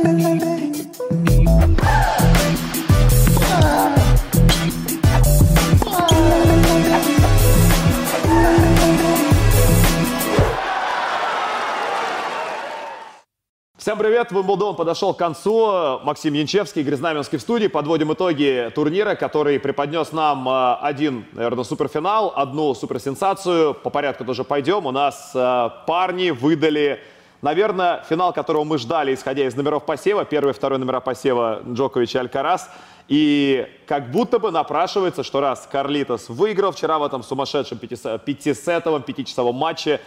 Всем привет! Вимблдон подошел к концу. Максим Янчевский, Игорь Знаменский в студии. Подводим итоги турнира, который преподнес нам э, один, наверное, суперфинал, одну суперсенсацию. По порядку тоже пойдем. У нас э, парни выдали, наверное, финал, которого мы ждали, исходя из номеров посева. Первый и второй номера посева Джокович и Алькарас. И как будто бы напрашивается, что раз Карлитос выиграл вчера в этом сумасшедшем пятисетовом, пятичасовом матче,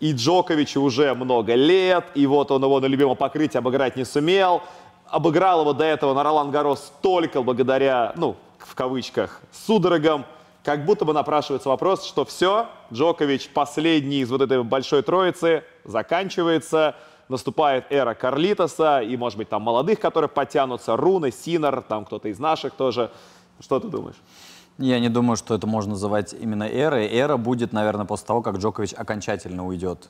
и Джоковичу уже много лет, и вот он его на любимом покрытии обыграть не сумел. Обыграл его до этого на Ролан Гарос только благодаря, ну, в кавычках, судорогам. Как будто бы напрашивается вопрос, что все, Джокович последний из вот этой большой троицы, заканчивается, наступает эра Карлитоса и, может быть, там молодых, которые подтянутся, Руны, Синер, там кто-то из наших тоже. Что ты думаешь? Я не думаю, что это можно называть именно эрой. Эра будет, наверное, после того, как Джокович окончательно уйдет.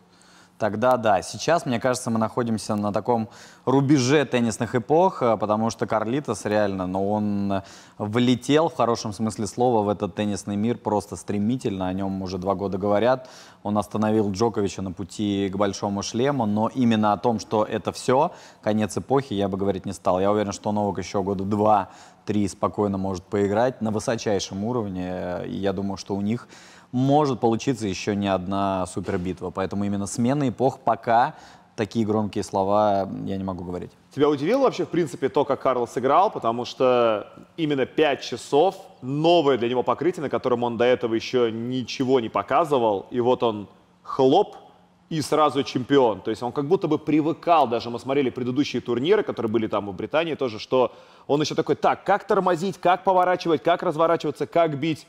Тогда да. Сейчас, мне кажется, мы находимся на таком рубеже теннисных эпох, э, потому что Карлитос реально, но ну, он влетел в хорошем смысле слова в этот теннисный мир просто стремительно. О нем уже два года говорят. Он остановил Джоковича на пути к большому шлему, но именно о том, что это все, конец эпохи, я бы говорить не стал. Я уверен, что Новак еще года два три спокойно может поиграть на высочайшем уровне. И я думаю, что у них может получиться еще не одна супербитва. Поэтому именно смена эпох пока такие громкие слова я не могу говорить. Тебя удивило вообще, в принципе, то, как Карл сыграл? Потому что именно 5 часов, новое для него покрытие, на котором он до этого еще ничего не показывал. И вот он хлоп, и сразу чемпион. То есть он как будто бы привыкал, даже мы смотрели предыдущие турниры, которые были там в Британии тоже, что он еще такой, так, как тормозить, как поворачивать, как разворачиваться, как бить.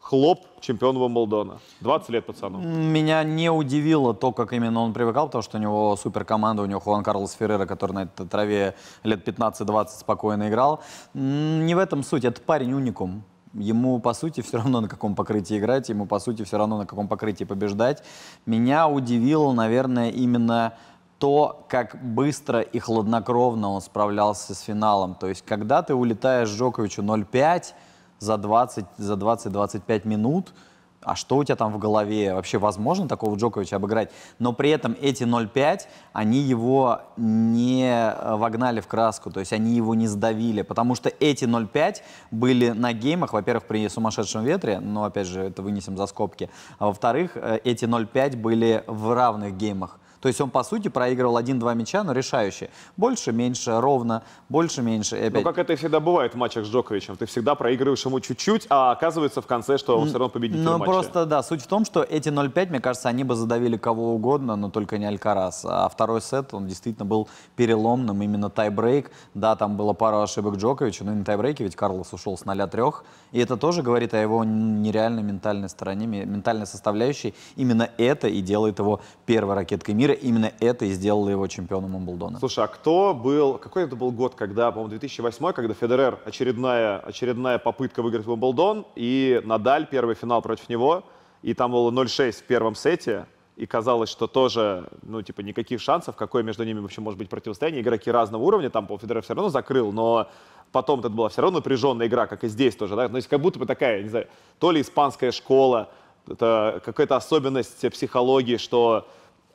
Хлоп, чемпион Вимблдона. 20 лет пацану. Меня не удивило то, как именно он привыкал, потому что у него суперкоманда, у него Хуан Карлос Феррера, который на этой траве лет 15-20 спокойно играл. Не в этом суть, это парень уникум. Ему, по сути, все равно на каком покрытии играть, ему, по сути, все равно на каком покрытии побеждать. Меня удивило, наверное, именно то, как быстро и хладнокровно он справлялся с финалом. То есть, когда ты улетаешь Джоковичу 0-5 за 20-25 за 20 минут – а что у тебя там в голове? Вообще возможно такого Джоковича обыграть? Но при этом эти 0,5, они его не э, вогнали в краску, то есть они его не сдавили, потому что эти 0,5 были на геймах, во-первых, при сумасшедшем ветре, но опять же это вынесем за скобки, а во-вторых, э, эти 0,5 были в равных геймах. То есть он, по сути, проигрывал один-два мяча, но решающие. Больше, меньше, ровно, больше, меньше. И опять... Ну, как это всегда бывает в матчах с Джоковичем. Ты всегда проигрываешь ему чуть-чуть, а оказывается в конце, что он все равно победитель Ну, матча. просто, да, суть в том, что эти 0-5, мне кажется, они бы задавили кого угодно, но только не Алькарас. А второй сет, он действительно был переломным, именно тайбрейк. Да, там было пару ошибок Джоковича, но на тайбрейке ведь Карлос ушел с 0-3. И это тоже говорит о его нереальной ментальной стороне, ментальной составляющей. Именно это и делает его первой ракеткой мира. Именно это и сделало его чемпионом Умблдона. Слушай, а кто был... Какой это был год, когда, по-моему, 2008, когда Федерер очередная, очередная попытка выиграть Умблдон, и Надаль, первый финал против него, и там было 0-6 в первом сете, и казалось, что тоже, ну, типа, никаких шансов, какое между ними вообще может быть противостояние. Игроки разного уровня, там, по Федерер все равно закрыл, но потом это была все равно напряженная игра, как и здесь тоже, да, то есть как будто бы такая, не знаю, то ли испанская школа, это какая-то особенность психологии, что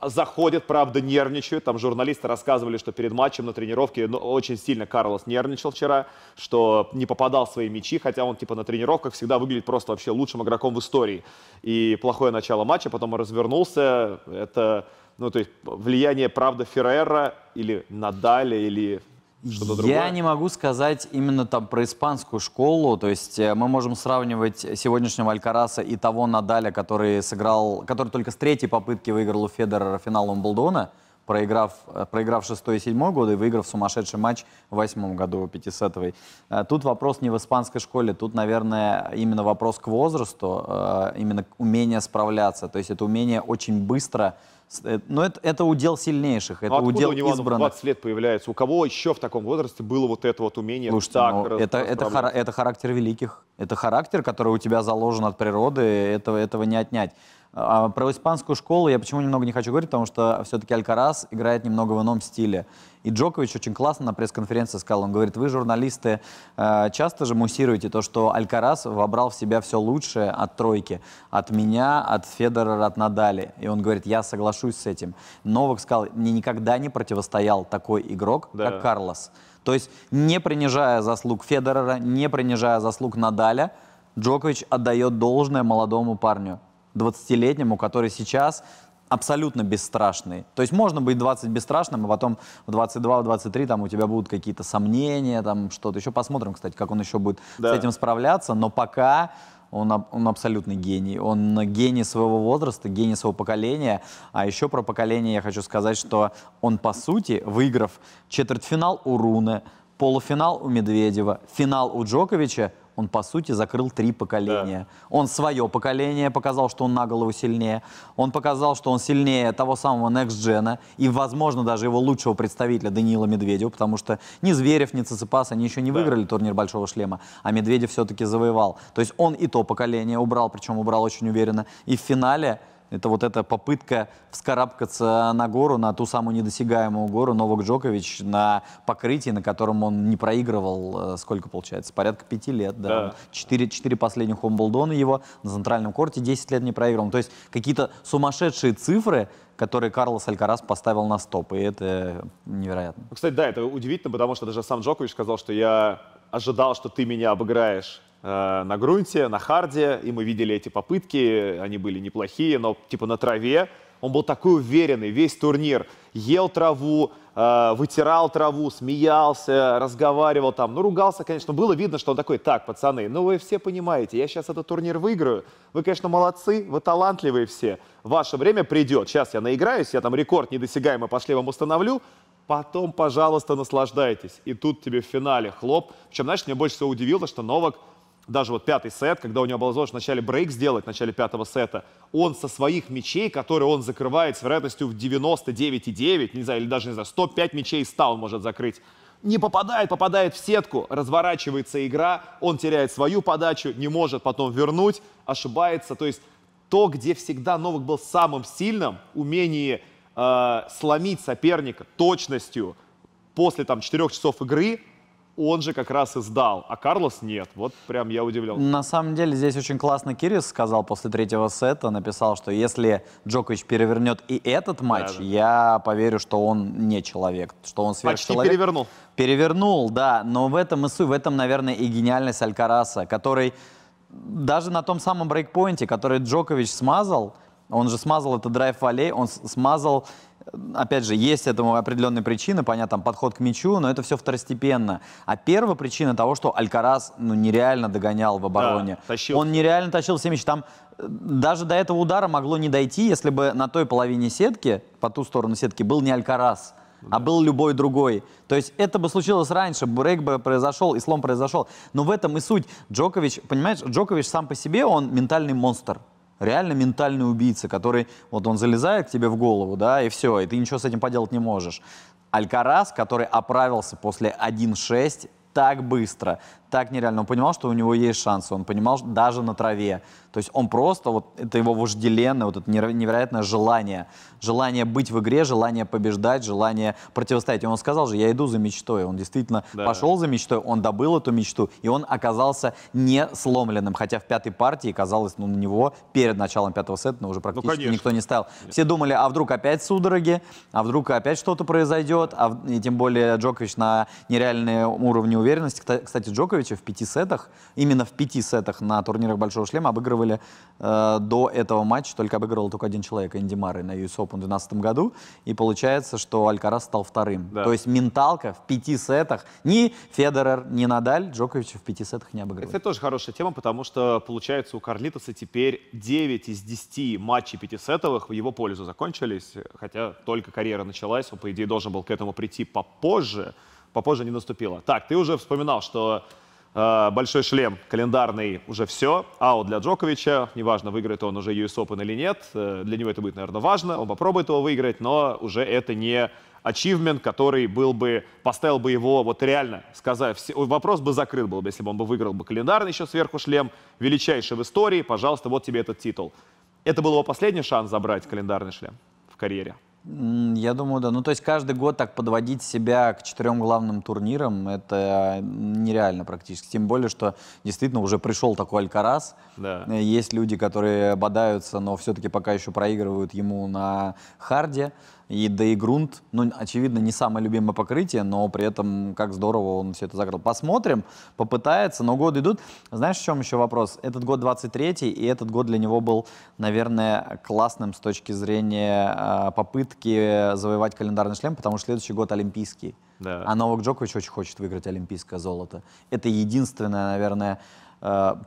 заходят, правда, нервничают. Там журналисты рассказывали, что перед матчем на тренировке ну, очень сильно Карлос нервничал вчера, что не попадал в свои мячи, хотя он типа на тренировках всегда выглядит просто вообще лучшим игроком в истории. И плохое начало матча, потом развернулся. Это, ну, то есть влияние, правда, Феррера или Надаля, или что-то другое? Я не могу сказать именно там про испанскую школу. То есть э, мы можем сравнивать сегодняшнего Алькараса и того Надаля, который сыграл, который только с третьей попытки выиграл у Федерера финал Умблдона, проиграв, э, проиграв шестой и седьмой годы и выиграв сумасшедший матч в восьмом году пятисетовый. Э, тут вопрос не в испанской школе, тут, наверное, именно вопрос к возрасту, именно умение справляться. То есть это умение очень быстро но это, это удел сильнейших, это ну, удел у него избранных. 20 лет появляется? У кого еще в таком возрасте было вот это вот умение Слушайте, так ну, это, это, хар, это характер великих. Это характер, который у тебя заложен от природы, этого, этого не отнять. А про испанскую школу я почему немного не хочу говорить, потому что все-таки Алькарас играет немного в ином стиле. И Джокович очень классно на пресс-конференции сказал, он говорит, вы, журналисты, э, часто же муссируете то, что Алькарас вобрал в себя все лучшее от тройки, от меня, от Федерера, от Надали. И он говорит, я соглашусь с этим. Новак сказал, мне никогда не противостоял такой игрок, да. как Карлос. То есть не принижая заслуг Федерера, не принижая заслуг Надаля, Джокович отдает должное молодому парню, 20-летнему, который сейчас абсолютно бесстрашный. То есть можно быть 20 бесстрашным, а потом в 22-23 там у тебя будут какие-то сомнения, там что-то. Еще посмотрим, кстати, как он еще будет да. с этим справляться. Но пока он, он абсолютный гений. Он гений своего возраста, гений своего поколения. А еще про поколение я хочу сказать, что он, по сути, выиграв четвертьфинал у Руны, полуфинал у Медведева, финал у Джоковича, он, по сути, закрыл три поколения. Да. Он свое поколение показал, что он на голову сильнее. Он показал, что он сильнее того самого Next Gen и, возможно, даже его лучшего представителя Даниила Медведева, потому что ни Зверев, ни Циципас, они еще не да. выиграли турнир Большого Шлема, а Медведев все-таки завоевал. То есть он и то поколение убрал, причем убрал очень уверенно. И в финале это вот эта попытка вскарабкаться на гору, на ту самую недосягаемую гору Новак Джокович на покрытии, на котором он не проигрывал, э, сколько получается, порядка пяти лет. Да. да. Четыре, четыре последних Умблдона его на центральном корте 10 лет не проигрывал. То есть какие-то сумасшедшие цифры, которые Карлос Алькарас поставил на стоп, и это невероятно. Кстати, да, это удивительно, потому что даже сам Джокович сказал, что я ожидал, что ты меня обыграешь на грунте, на харде, и мы видели эти попытки, они были неплохие, но типа на траве. Он был такой уверенный, весь турнир ел траву, э, вытирал траву, смеялся, разговаривал там, ну ругался, конечно, было видно, что он такой, так, пацаны, ну вы все понимаете, я сейчас этот турнир выиграю, вы, конечно, молодцы, вы талантливые все, ваше время придет, сейчас я наиграюсь, я там рекорд недосягаемый пошли вам установлю, потом, пожалуйста, наслаждайтесь. И тут тебе в финале хлоп. Причем, знаешь, меня больше всего удивило, что Новак даже вот пятый сет, когда у него была возможность в начале брейк сделать, в начале пятого сета, он со своих мячей, которые он закрывает с вероятностью в 99,9, не знаю, или даже, не знаю, 105 мячей 100 он может закрыть, не попадает, попадает в сетку, разворачивается игра, он теряет свою подачу, не может потом вернуть, ошибается. То есть то, где всегда Новак был самым сильным, умение э, сломить соперника точностью после там 4 часов игры, он же как раз и сдал, а Карлос нет. Вот прям я удивлен. На самом деле здесь очень классно Кирис сказал после третьего сета, написал, что если Джокович перевернет и этот матч, да, да. я поверю, что он не человек, что он сверхчеловек. Почти перевернул. Перевернул, да, но в этом и суть, в этом, наверное, и гениальность Алькараса, который даже на том самом брейкпоинте, который Джокович смазал, он же смазал это драйв валей, он смазал опять же, есть этому определенные причины, понятно, там, подход к мячу, но это все второстепенно. А первая причина того, что Алькарас ну, нереально догонял в обороне. Да, тащил. Он нереально тащил все мячи. Там э, даже до этого удара могло не дойти, если бы на той половине сетки, по ту сторону сетки, был не Алькарас, а был любой другой. То есть это бы случилось раньше, брейк бы произошел, и слом произошел. Но в этом и суть. Джокович, понимаешь, Джокович сам по себе, он ментальный монстр реально ментальный убийца, который, вот он залезает к тебе в голову, да, и все, и ты ничего с этим поделать не можешь. Алькарас, который оправился после 1-6 так быстро, так нереально. Он понимал, что у него есть шансы, он понимал даже на траве. То есть он просто, вот это его вожделенное, вот это невероятное желание. Желание быть в игре, желание побеждать, желание противостоять. И он сказал же, я иду за мечтой. Он действительно да. пошел за мечтой, он добыл эту мечту, и он оказался не сломленным. Хотя в пятой партии, казалось, ну, на него перед началом пятого сета ну, уже практически ну, никто не ставил. Все думали, а вдруг опять судороги, а вдруг опять что-то произойдет, а, и тем более Джокович на нереальном уровне уверенности. Кстати, Джоковича в пяти сетах, именно в пяти сетах на турнирах Большого Шлема обыгрывали э, до этого матча, только обыгрывал только один человек, Энди Марри на US Open в 2012 году. И получается, что Алькарас стал вторым. Да. То есть менталка в пяти сетах. Ни Федерер, ни Надаль Джоковича в пяти сетах не обыгрывали. Это тоже хорошая тема, потому что, получается, у Карлитоса теперь 9 из 10 матчей пятисетовых в его пользу закончились. Хотя только карьера началась, он, по идее, должен был к этому прийти попозже. Попозже не наступило. Так, ты уже вспоминал, что большой шлем календарный уже все. Аут для Джоковича. Неважно, выиграет он уже US Open или нет. Э, для него это будет, наверное, важно. Он попробует его выиграть, но уже это не ачивмент, который был бы, поставил бы его, вот реально сказать, все, вопрос бы закрыт был бы, если бы он бы выиграл бы календарный еще сверху шлем, величайший в истории, пожалуйста, вот тебе этот титул. Это был его последний шанс забрать календарный шлем в карьере. Я думаю, да. Ну, то есть каждый год так подводить себя к четырем главным турнирам, это нереально практически. Тем более, что действительно уже пришел такой Алькарас. Да. Есть люди, которые бодаются, но все-таки пока еще проигрывают ему на харде. И да и грунт, ну, очевидно, не самое любимое покрытие, но при этом как здорово он все это закрыл. Посмотрим, попытается, но годы идут. Знаешь, в чем еще вопрос? Этот год 23-й, и этот год для него был, наверное, классным с точки зрения э, попытки завоевать календарный шлем, потому что следующий год олимпийский. Да. А Новак Джокович очень хочет выиграть олимпийское золото. Это единственное, наверное,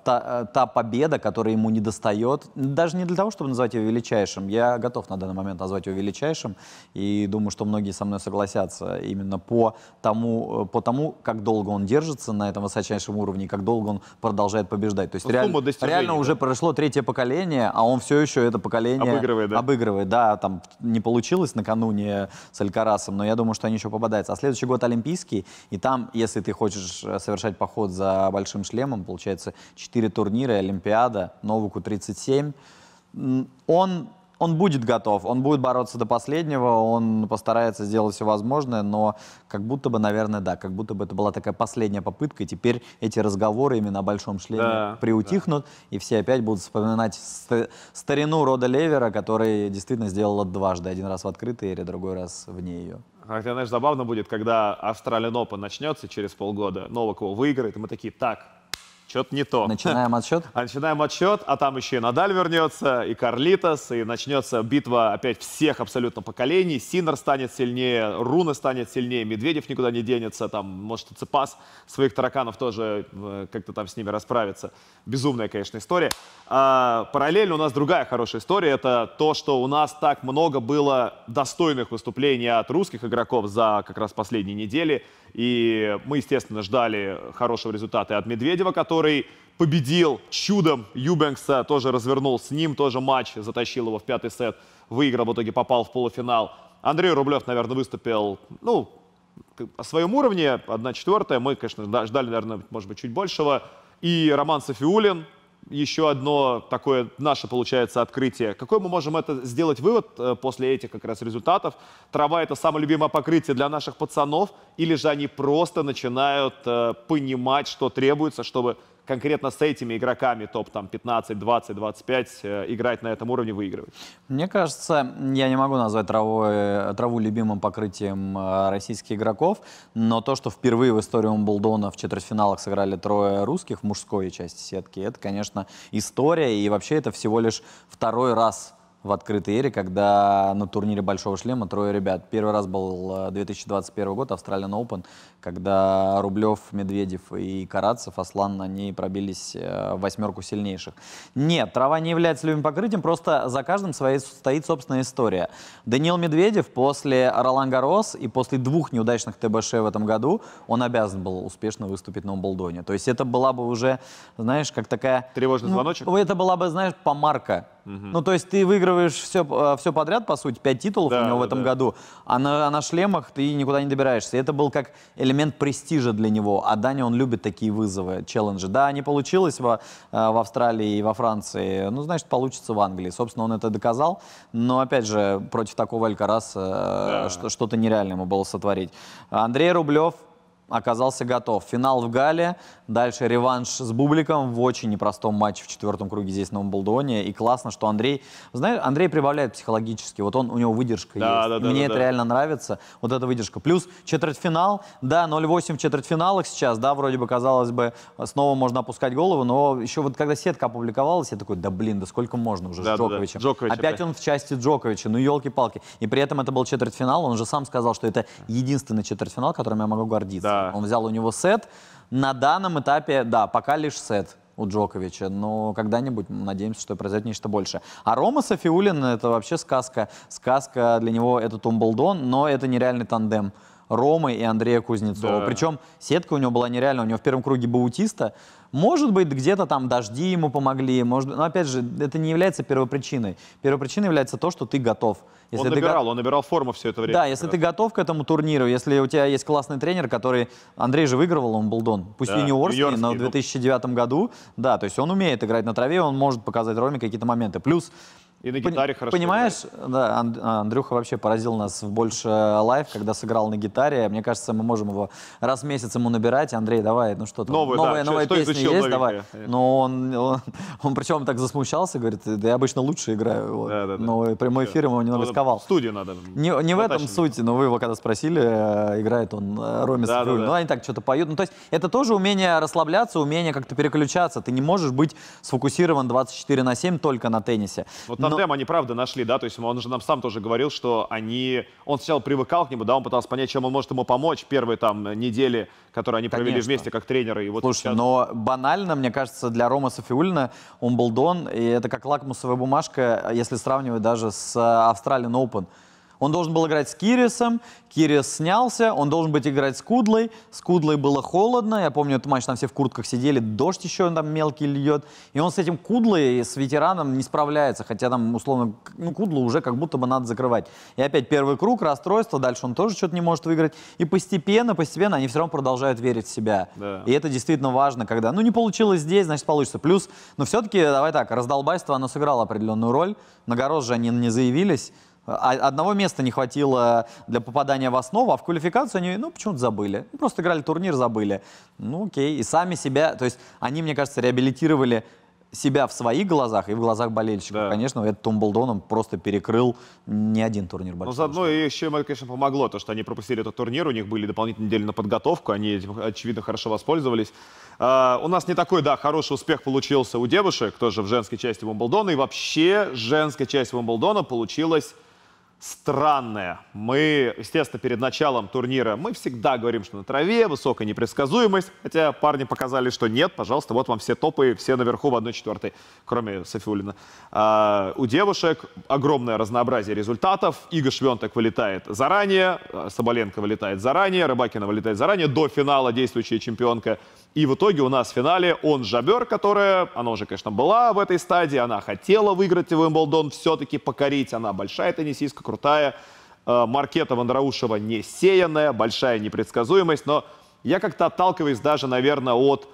та, э, та победа, которая ему не достает, даже не для того, чтобы назвать его величайшим. Я готов на данный момент назвать его величайшим, и думаю, что многие со мной согласятся именно по тому, э, по тому как долго он держится на этом высочайшем уровне, и как долго он продолжает побеждать. То есть реально, реально да? уже прошло третье поколение, а он все еще это поколение обыгрывает. Да, обыгрывает. да там не получилось накануне с Алькарасом, но я думаю, что они еще пободаются. А следующий год Олимпийский, и там, если ты хочешь совершать поход за большим шлемом, получается, получается 4 турнира, Олимпиада, Новуку 37. Он, он будет готов, он будет бороться до последнего, он постарается сделать все возможное, но как будто бы, наверное, да, как будто бы это была такая последняя попытка, и теперь эти разговоры именно о большом шлеме да, приутихнут, да. и все опять будут вспоминать старину Рода Левера, который действительно сделал это дважды, один раз в открытой эре, другой раз вне ее. Хотя, знаешь, забавно будет, когда Австралиан Open начнется через полгода, Новак его выиграет, и мы такие, так, что-то не то. Начинаем отсчет? А начинаем отсчет, а там еще и Надаль вернется, и Карлитос, и начнется битва опять всех абсолютно поколений. Синер станет сильнее, Руна станет сильнее, Медведев никуда не денется, там, может, и Цепас своих тараканов тоже э, как-то там с ними расправится. Безумная, конечно, история. А, параллельно у нас другая хорошая история. Это то, что у нас так много было достойных выступлений от русских игроков за как раз последние недели. И мы, естественно, ждали хорошего результата и от Медведева, который победил чудом Юбенкса, тоже развернул с ним тоже матч, затащил его в пятый сет, выиграл, в итоге попал в полуфинал. Андрей Рублев, наверное, выступил, ну, о своем уровне, 1-4. Мы, конечно, ждали, наверное, может быть, чуть большего. И Роман Софиулин, еще одно такое наше, получается, открытие. Какой мы можем это сделать вывод э, после этих как раз результатов? Трава – это самое любимое покрытие для наших пацанов? Или же они просто начинают э, понимать, что требуется, чтобы конкретно с этими игроками топ там 15, 20, 25 играть на этом уровне, выигрывать? Мне кажется, я не могу назвать траву, траву любимым покрытием э, российских игроков, но то, что впервые в истории Умблдона в четвертьфиналах сыграли трое русских в мужской части сетки, это, конечно, история, и вообще это всего лишь второй раз в открытой эре, когда на турнире Большого Шлема трое ребят. Первый раз был 2021 э, год, Австралиан Open, когда Рублев, Медведев и Карацев, Аслан, они пробились э, в восьмерку сильнейших. Нет, трава не является любимым покрытием, просто за каждым своей стоит собственная история. Даниил Медведев после Ролан Гарос и после двух неудачных ТБШ в этом году, он обязан был успешно выступить на Умблдоне. То есть это была бы уже, знаешь, как такая... Тревожный ну, звоночек? Это была бы, знаешь, помарка Угу. Ну, то есть ты выигрываешь все, э, все подряд, по сути, пять титулов да, у него да, в этом да. году, а на, а на шлемах ты никуда не добираешься. Это был как элемент престижа для него. А Даня, он любит такие вызовы, челленджи. Да, не получилось во, э, в Австралии и во Франции, ну, значит, получится в Англии. Собственно, он это доказал. Но, опять же, против такого Алькараса э, да. что-то нереально ему было сотворить. Андрей Рублев оказался готов. Финал в Гале, дальше реванш с Бубликом в очень непростом матче в четвертом круге здесь на Умблдоне. И классно, что Андрей, знаешь, Андрей прибавляет психологически. Вот он, у него выдержка да, есть. Да, да, Мне да, это да. реально нравится, вот эта выдержка. Плюс четвертьфинал, да, 0-8 в четвертьфиналах сейчас, да, вроде бы, казалось бы, снова можно опускать голову, но еще вот когда сетка опубликовалась, я такой, да блин, да сколько можно уже да, с Джоковичем. Да, да. Джокович опять, опять он в части Джоковича, ну елки-палки. И при этом это был четвертьфинал, он же сам сказал, что это единственный четвертьфинал, которым я могу гордиться. Да. Он взял у него сет. На данном этапе, да, пока лишь сет у Джоковича, но когда-нибудь надеемся, что произойдет нечто большее. А Рома Софиулин — это вообще сказка. Сказка для него — это Тумблдон, но это нереальный тандем. Ромы и Андрея Кузнецова. Да. Причем сетка у него была нереальная. У него в первом круге Баутиста. Может быть, где-то там дожди ему помогли. Может... Но опять же, это не является первопричиной. Первопричиной является то, что ты готов. Если он набирал, го... он набирал форму все это время. Да, если ты готов к этому турниру, если у тебя есть классный тренер, который... Андрей же выигрывал он Уимблдон, пусть да, юниорский, юниорский, но в 2009 году. Да, то есть он умеет играть на траве, он может показать Роме какие-то моменты. Плюс И на Пон- гитаре хорошо Понимаешь, да, Ан- а, Андрюха вообще поразил нас в Больше live, когда сыграл на гитаре. Мне кажется, мы можем его раз в месяц ему набирать. Андрей, давай, ну что там, Новый, да, новая, что- новая что песня изучил есть, давай. Конечно. Но он, он, он причем так засмущался, говорит, да я обычно лучше играю. Вот. Да, да, да. Но прямой эфир ему немного Ну, сковал. В студии надо. Не, не в этом суть, но вы его когда спросили, э, играет он э, Роме Да, да, да. Ну, они так что-то поют. Ну, то есть это тоже умение расслабляться, умение как-то переключаться. Ты не можешь быть сфокусирован 24 на 7 только на теннисе. Вот Тандем они правда нашли, да, то есть он же нам сам тоже говорил, что они, он сначала привыкал к нему, да, он пытался понять, чем он может ему помочь первые там недели, которые они провели Конечно. вместе как тренеры, и вот Слушай, сейчас- но банально, мне кажется, для Рома Софиулина Умблдон, и это как лакмусовая бумажка, если сравнивать даже с Australian Open. Он должен был играть с Кирисом, Кирис снялся, он должен быть играть с Кудлой. С Кудлой было холодно, я помню этот матч, там все в куртках сидели, дождь еще там мелкий льет. И он с этим Кудлой, с ветераном не справляется, хотя там, условно, ну, Кудлу уже как будто бы надо закрывать. И опять первый круг, расстройство, дальше он тоже что-то не может выиграть. И постепенно, постепенно они все равно продолжают верить в себя. Да. И это действительно важно, когда, ну, не получилось здесь, значит, получится. Плюс, но все-таки, давай так, раздолбайство, оно сыграло определенную роль. На Горос же они не заявились. А- Одного места не хватило для попадания в основу, а в квалификацию они, ну, почему-то забыли. Ну, Просто играли турнир, забыли. Ну, окей. И сами себя, то есть они, мне кажется, реабилитировали себя в своих глазах и в глазах болельщиков. Да. Конечно, этот Томблдон он просто перекрыл не один турнир Но большой. заодно и еще им, это, конечно, помогло, то, что они пропустили этот турнир, у них были дополнительные недели на подготовку, они этим, очевидно, хорошо воспользовались. А, у нас не такой, да, хороший успех получился у девушек, тоже в женской части Уимблдона, и вообще женская часть Уимблдона получилась странная. Мы, естественно, перед началом турнира, мы всегда говорим, что на траве высокая непредсказуемость, хотя парни показали, что нет, пожалуйста, вот вам все топы, все наверху в 1-4, кроме Софиулина. А, у девушек огромное разнообразие результатов. Ига Швентек вылетает заранее, а, Соболенко вылетает заранее, Рыбакина вылетает заранее, до финала действующая чемпионка. И в итоге у нас в финале он Жабер, которая, она уже, конечно, была в этой стадии, она хотела выиграть Уимблдон, все-таки покорить, она большая теннисистка, крутая. Э, Маркета Вандраушева не сеянная, большая непредсказуемость, но я как-то отталкиваюсь даже, наверное, от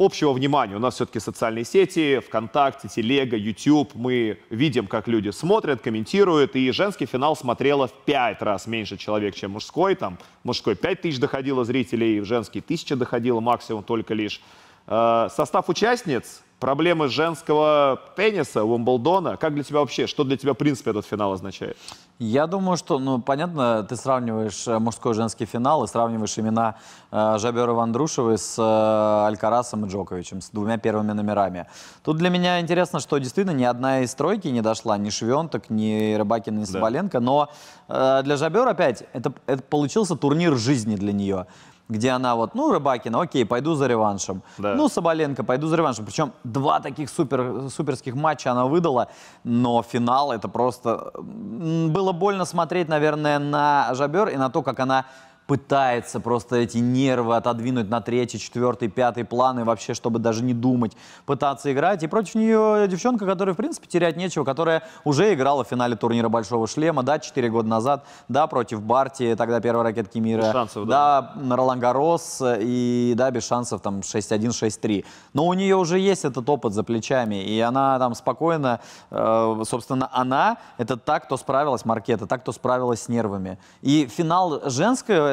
общего внимания. У нас все-таки социальные сети, ВКонтакте, Телега, YouTube. Мы видим, как люди смотрят, комментируют. И женский финал смотрело в пять раз меньше человек, чем мужской. Там мужской 5 тысяч доходило зрителей, в женский тысяча доходило максимум только лишь. Э, Состав участниц, проблемы женского тенниса, Уимблдона. Как для тебя вообще, что для тебя, в принципе, этот финал означает? Я думаю, что, ну, понятно, ты сравниваешь э, мужской и женский финал и сравниваешь имена э, Жабера Вандрушевой с э, Алькарасом и Джоковичем, с двумя первыми номерами. Тут для меня интересно, что действительно ни одна из тройки не дошла, ни Швенток, ни Рыбакин, ни Соболенко, но э, для Жабер опять это, это получился турнир жизни для нее где она вот, ну, Рыбакина, окей, пойду за реваншем. Да. Ну, Соболенко, пойду за реваншем. Причем два таких супер, суперских матча она выдала, но финал это просто... Было больно смотреть, наверное, на Жабер и на то, как она пытается просто эти нервы отодвинуть на третий, четвертый, пятый план и вообще, чтобы даже не думать, пытаться играть. И против нее девчонка, которая, в принципе, терять нечего, которая уже играла в финале турнира Большого Шлема, да, 4 года назад, да, против Барти, тогда первой ракетки мира. Без шансов, да. да, Ролан Гарос и, да, без шансов там 6-1, 6-3. Но у нее уже есть этот опыт за плечами, и она там спокойно, э, собственно, она, это та, кто справилась, Маркета, та, кто справилась с нервами. И финал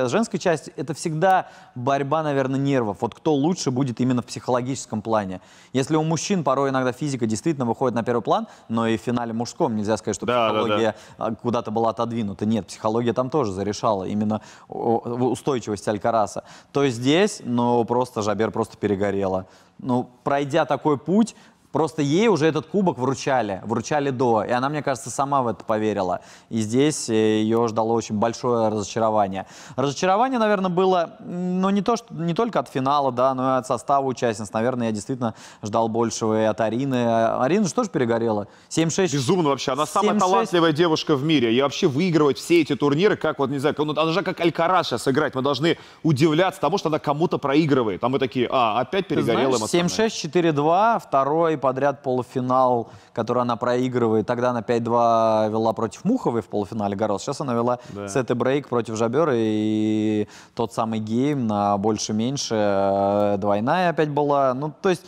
женской, женской части, это всегда борьба, наверное, нервов. Вот кто лучше будет именно в психологическом плане. Если у мужчин порой иногда физика действительно выходит на первый план, но и в финале мужском нельзя сказать, что Да, да, да. психология а, куда-то была отодвинута. Нет, психология там тоже зарешала, именно устойчивость Алькараса. То здесь, ну, просто Жабер просто перегорела. Ну, пройдя такой путь, Просто ей уже этот кубок вручали, вручали до, и она, мне кажется, сама в это поверила. И здесь э, ее ждало очень большое разочарование. Разочарование, наверное, было, ну, не, то, что, не только от финала, да, но и от состава участниц. Наверное, я действительно ждал большего и от Арины. А Арина же тоже перегорела. 7-6. Безумно вообще. Она самая 7-6. талантливая девушка в мире. И вообще выигрывать все эти турниры, как вот, не знаю, ну, она же как Алькарас сейчас играть. Мы должны удивляться тому, что она кому-то проигрывает. А мы такие, а, опять перегорела знаешь, эмоционально. 7-6, 4-2, второй подряд полуфинал, который она проигрывает. Тогда она 5-2 вела против Муховой в полуфинале Гаррос. Сейчас она вела Да. сет и брейк против Жабер и тот самый гейм на больше-меньше. э, Двойная опять была. Ну, то есть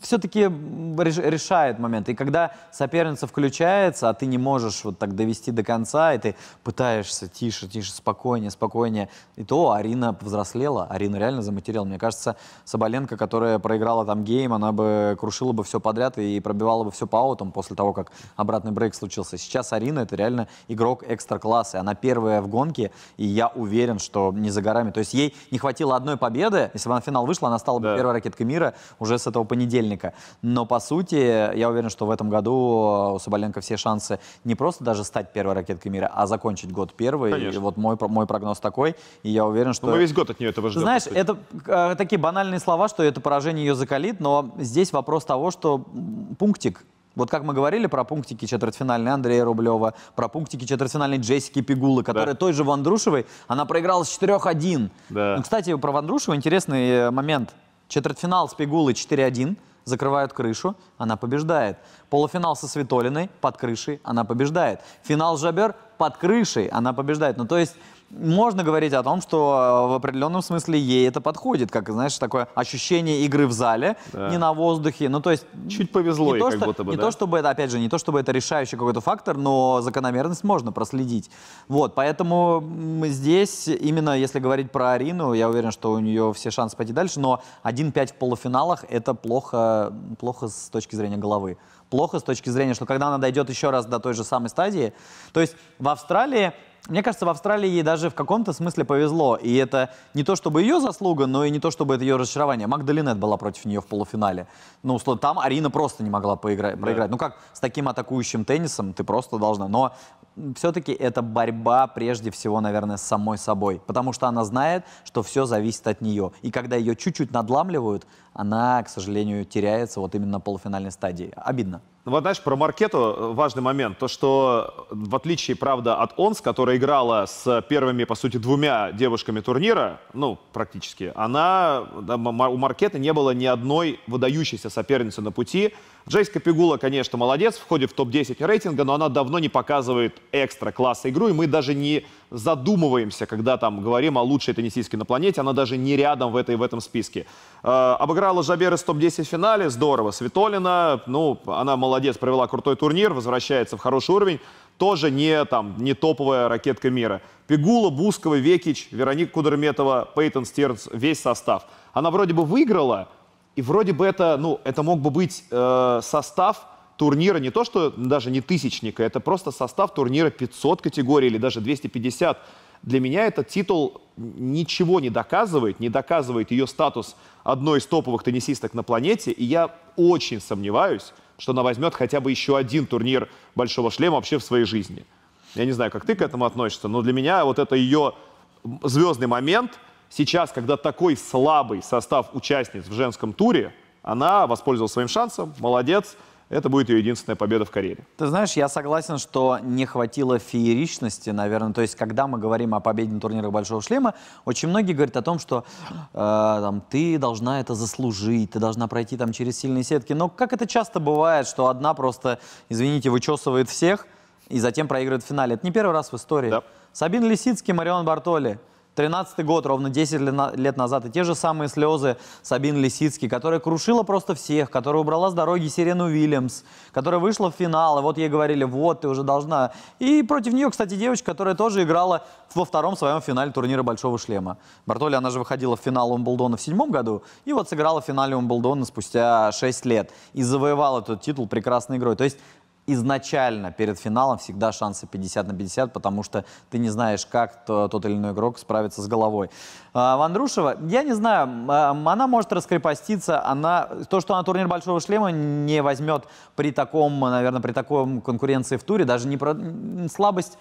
все-таки решает момент. И когда соперница включается, а ты не можешь вот так довести до конца, и ты пытаешься тише, тише, спокойнее, спокойнее, и то Арина повзрослела, Арина реально заматерела. Мне кажется, Соболенко, которая проиграла там гейм, она бы крушила бы все подряд и пробивала бы все по аутам после того, как обратный брейк случился. Сейчас Арина это реально игрок экстра-класса, она первая в гонке, и я уверен, что не за горами. То есть ей не хватило одной победы, если бы она в финал вышла, она стала бы да. первой ракеткой мира уже с этого понедельника. Но, по сути, я уверен, что в этом году у Соболенко все шансы не просто даже стать первой ракеткой мира, а закончить год первый. Конечно. И вот мой, мой прогноз такой. И я уверен, что... Но мы весь год от нее этого ждем. Знаешь, это э, такие банальные слова, что это поражение ее закалит, но здесь вопрос того, что пунктик вот как мы говорили про пунктики четвертьфинальной Андрея Рублева, про пунктики четвертьфинальной Джессики Пигулы, которая да. той же Вандрушевой, она проиграла с 4-1. Да. Ну, кстати, про Вандрушева интересный э, момент. Четвертьфинал с Пигулой 4-1, закрывают крышу, она побеждает. Полуфинал со Светолиной под крышей, она побеждает. Финал Жабер под крышей, она побеждает. Ну, то есть можно говорить о том, что в определенном смысле ей это подходит, как, знаешь, такое ощущение игры в зале, да. не на воздухе. Ну, то есть... Чуть повезло не то, как что, будто бы, Не да? то, чтобы это, опять же, не то, чтобы это решающий какой-то фактор, но закономерность можно проследить. Вот, поэтому здесь, именно если говорить про Арину, я уверен, что у нее все шансы пойти дальше, но 1-5 в полуфиналах — это плохо, плохо с точки зрения головы. Плохо с точки зрения, что когда она дойдет еще раз до той же самой стадии, то есть в Австралии мне кажется, в Австралии ей даже в каком-то смысле повезло. И это не то чтобы ее заслуга, но и не то чтобы это ее разочарование. Магдалинет была против нее в полуфинале. Ну, там Арина просто не могла поиграть, да. проиграть. Ну как с таким атакующим теннисом ты просто должна. Но все-таки это борьба прежде всего, наверное, с самой собой. Потому что она знает, что все зависит от нее. И когда ее чуть-чуть надламливают, она, к сожалению, теряется вот именно на полуфинальной стадии. Обидно. Ну, вот знаешь, про Маркету э, важный момент. То, что в отличие, правда, от Онс, которая играла с первыми, по сути, двумя девушками турнира, ну, практически, она, у Маркеты не было ни одной выдающейся соперницы на пути. Джейска Пигула, конечно, молодец, входит в топ-10 рейтинга, но она давно не показывает экстра класса игру, и мы даже не задумываемся, когда там говорим о лучшей теннисистке на планете, она даже не рядом в, этой, в этом списке. Э, обыграла Жабер из топ-10 в финале, здорово. Светолина, ну, она молодец, провела крутой турнир, возвращается в хороший уровень. Тоже не, там, не топовая ракетка мира. Пигула, Бускова, Векич, Вероника Кудерметова, Пейтон Стернс, весь состав. Она вроде бы выиграла, и вроде бы это, ну, это мог бы быть э, состав турнира не то, что даже не тысячника, это просто состав турнира 500 категорий или даже 250. Для меня этот титул ничего не доказывает, не доказывает ее статус одной из топовых теннисисток на планете, и я очень сомневаюсь, что она возьмет хотя бы еще один турнир Большого Шлема вообще в своей жизни. Я не знаю, как ты к этому относишься, но для меня вот это ее звездный момент. Сейчас, когда такой слабый состав участниц в женском туре, она воспользовалась своим шансом, молодец, это будет ее единственная победа в карьере. Ты знаешь, я согласен, что не хватило фееричности, наверное. То есть, когда мы говорим о победе на турнирах Большого Шлема, очень многие говорят о том, что э, там, ты должна это заслужить, ты должна пройти там через сильные сетки. Но как это часто бывает, что одна просто, извините, вычесывает всех и затем проигрывает в финале. Это не первый раз в истории. Да. Сабин Лисицкий, Марион Бартоли – 13 год, ровно 10 лет назад, и те же самые слезы Сабин Лисицкий, которая крушила просто всех, которая убрала с дороги Сирену Уильямс, которая вышла в финал, и вот ей говорили, вот, ты уже должна. И против нее, кстати, девочка, которая тоже играла во втором своем финале турнира Большого Шлема. Бартоли, она же выходила в финал Умблдона в седьмом году, и вот сыграла в финале Умблдона спустя 6 лет, и завоевала этот титул прекрасной игрой. То есть изначально перед финалом всегда шансы 50 на 50, потому что ты не знаешь, как то, тот или иной игрок справится с головой. А, Вандрушева, я не знаю, а, она может раскрепоститься, она, то, что она турнир Большого Шлема не возьмет при таком, наверное, при такой конкуренции в туре, даже не про слабость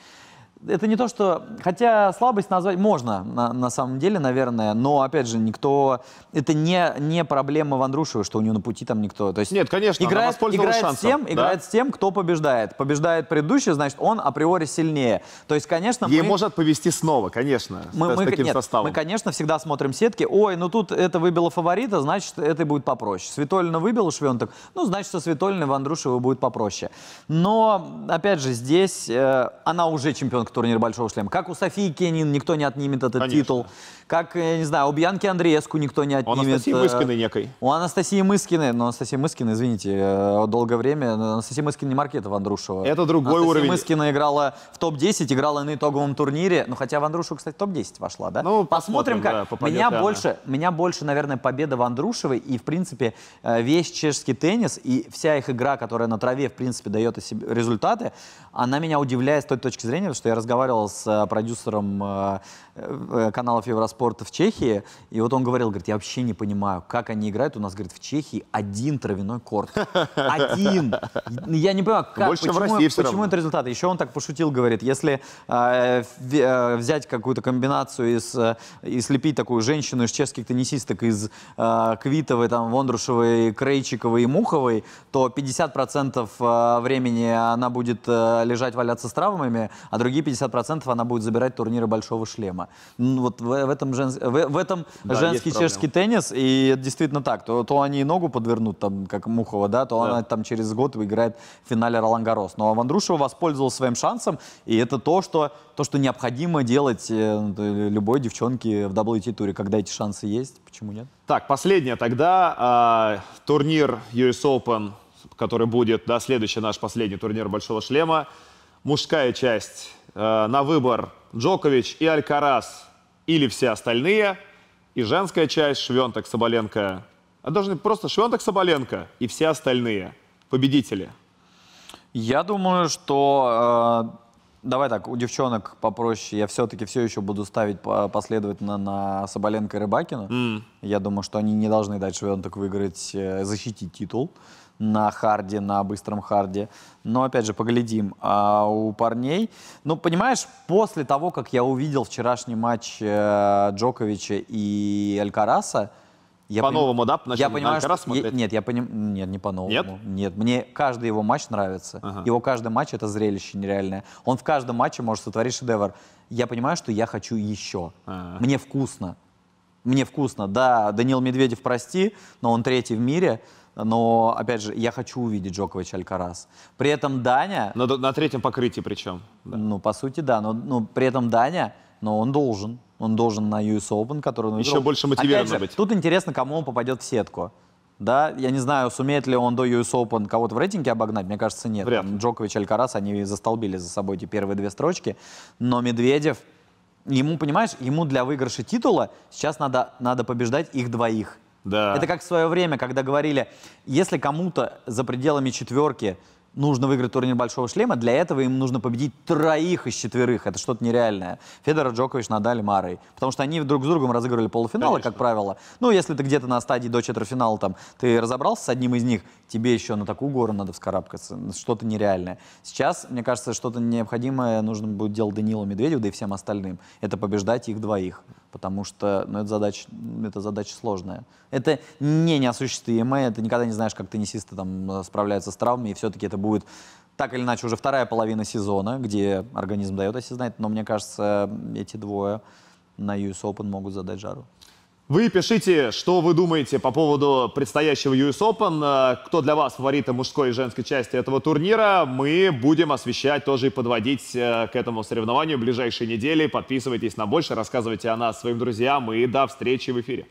это не то, что... Хотя слабость назвать можно, на, на самом деле, наверное, но, опять же, никто... Это не, не проблема Вандрушева, что у него на пути там никто... То есть Нет, конечно, играет, играет, шансом, с тем, да? играет с тем, кто побеждает. Побеждает предыдущий, значит, он априори сильнее. То есть, конечно, Ей мы... может повести снова, конечно, мы, с, мы, таким нет, составом. Мы, конечно, всегда смотрим сетки. Ой, ну тут это выбило фаворита, значит, это будет попроще. Светолина выбила Швенток, ну, значит, что Светолина Вандрушева будет попроще. Но, опять же, здесь э, она уже чемпионка турнир Большого Шлема. Как у Софии Кенин никто не отнимет этот Конечно. титул. Как, я не знаю, у Бьянки Андреевску никто не У отнимет. Анастасии э, Мыскиной некой. У Анастасии Мыскиной, но Анастасия Мыскина, извините, э, долгое время, Анастасия Мыскина не Маркета Вандрушева. Это другой Анастасия уровень. Мыскина играла в топ-10, играла на итоговом турнире, ну хотя Вандрушева, кстати, в топ-10 вошла, да? Ну, посмотрим, да, как. попадет меня она. больше, меня больше, наверное, победа Вандрушевой и, в принципе, э, весь чешский теннис и вся их игра, которая на траве, в принципе, дает результаты, она меня удивляет с той точки зрения, что я разговаривал с э, продюсером э, э, Евроспорта в Чехии, и вот он говорил, говорит, я вообще не понимаю, как они играют. У нас, говорит, в Чехии один травяной корт. Один. Я не понимаю, как, Больше, почему, почему это результат. Еще он так пошутил, говорит, если э, э, взять какую-то комбинацию из, э, и слепить такую женщину из чешских теннисисток, из э, Квитовой, там, Вондрушевой, Крейчиковой и Муховой, то 50% э, времени она будет лежать, валяться с травмами, а другие 50% она будет забирать турниры Большого шлема. Ну, Вот в, в этом, женс- в, в этом Да, женский чешский теннис, и это действительно так. То, то они и ногу подвернут, там, как Мухова, да, то Да. она там через год выиграет в финале Ролан Гарос. Но Вандрушева воспользовался своим шансом, и это то, что, то, что необходимо делать э, любой девчонке в WT-туре. Когда эти шансы есть, почему нет? Так, последнее тогда. а, турнир US Open, который будет, да, следующий наш последний турнир Большого Шлема. Мужская часть э, на выбор Джокович и Алькарас или все остальные. И женская часть Швенток, Соболенко. А должны просто Швенток, Соболенко и все остальные победители. Я думаю, что... э, давай так, у девчонок попроще. Я все-таки все еще буду ставить по- последовательно на Соболенко и Рыбакину. Я думаю, что они не должны дать Швёнтек выиграть, э, защитить титул на харде, на быстром харде. Но, опять же, поглядим. А у парней... Ну, понимаешь, после того, как я увидел вчерашний матч э, Джоковича и Алькараса, я По-новому, да, начали Я понимаю, что... смотреть? е- Нет, я поним... Нет, не по-новому. Нет? Нет, мне каждый его матч нравится. Ага. Его каждый матч это зрелище нереальное. Он в каждом матче может сотворить шедевр. Я понимаю, что я хочу еще. Ага. Мне вкусно. Мне вкусно. Да, Данил Медведев, прости, но он третий в мире. Но, опять же, я хочу увидеть Джокович Алькарас. При этом Даня, На, на третьем покрытии причем. Да. ну, по сути, да, но, но при этом Даня, но он должен. Он должен на US Open, который он Еще выиграл. больше мотивирован быть. Тут интересно, кому он попадет в сетку. Да, я не знаю, сумеет ли он до US Open кого-то в рейтинге обогнать, мне кажется, нет. Вряд ли. Джокович, Алькарас, они застолбили за собой эти первые две строчки. Но Медведев, ему, понимаешь, ему для выигрыша титула сейчас надо, надо побеждать их двоих. Да. Это как в свое время, когда говорили, если кому-то за пределами четверки нужно выиграть турнир Большого Шлема, для этого им нужно победить троих из четверых. Это что-то нереальное. Федор, Джокович, Надаль, Марой. Потому что они друг с другом разыгрывали полуфиналы, Конечно. как правило. Ну, если ты где-то на стадии до четвертьфинала там, ты разобрался с одним из них, тебе еще на такую гору надо вскарабкаться. Что-то нереальное. Сейчас, мне кажется, что-то необходимое нужно будет делать Данилу Медведеву, да и всем остальным. Это побеждать их двоих. Потому что ну, это, задача, это задача сложная. Это не неосуществимое, ты никогда не знаешь, как теннисисты там э, справляются с травмами, и все-таки это будет так или иначе уже вторая половина сезона, где организм дает о себе знать, но мне кажется, эти двое на US Open могут задать жару. Вы пишите, что вы думаете по поводу предстоящего US Open, э, кто для вас фавориты мужской и женской части этого турнира. Мы будем освещать тоже и подводить э, к этому соревнованию в ближайшие недели. Подписывайтесь на больше, рассказывайте о нас своим друзьям и до встречи в эфире.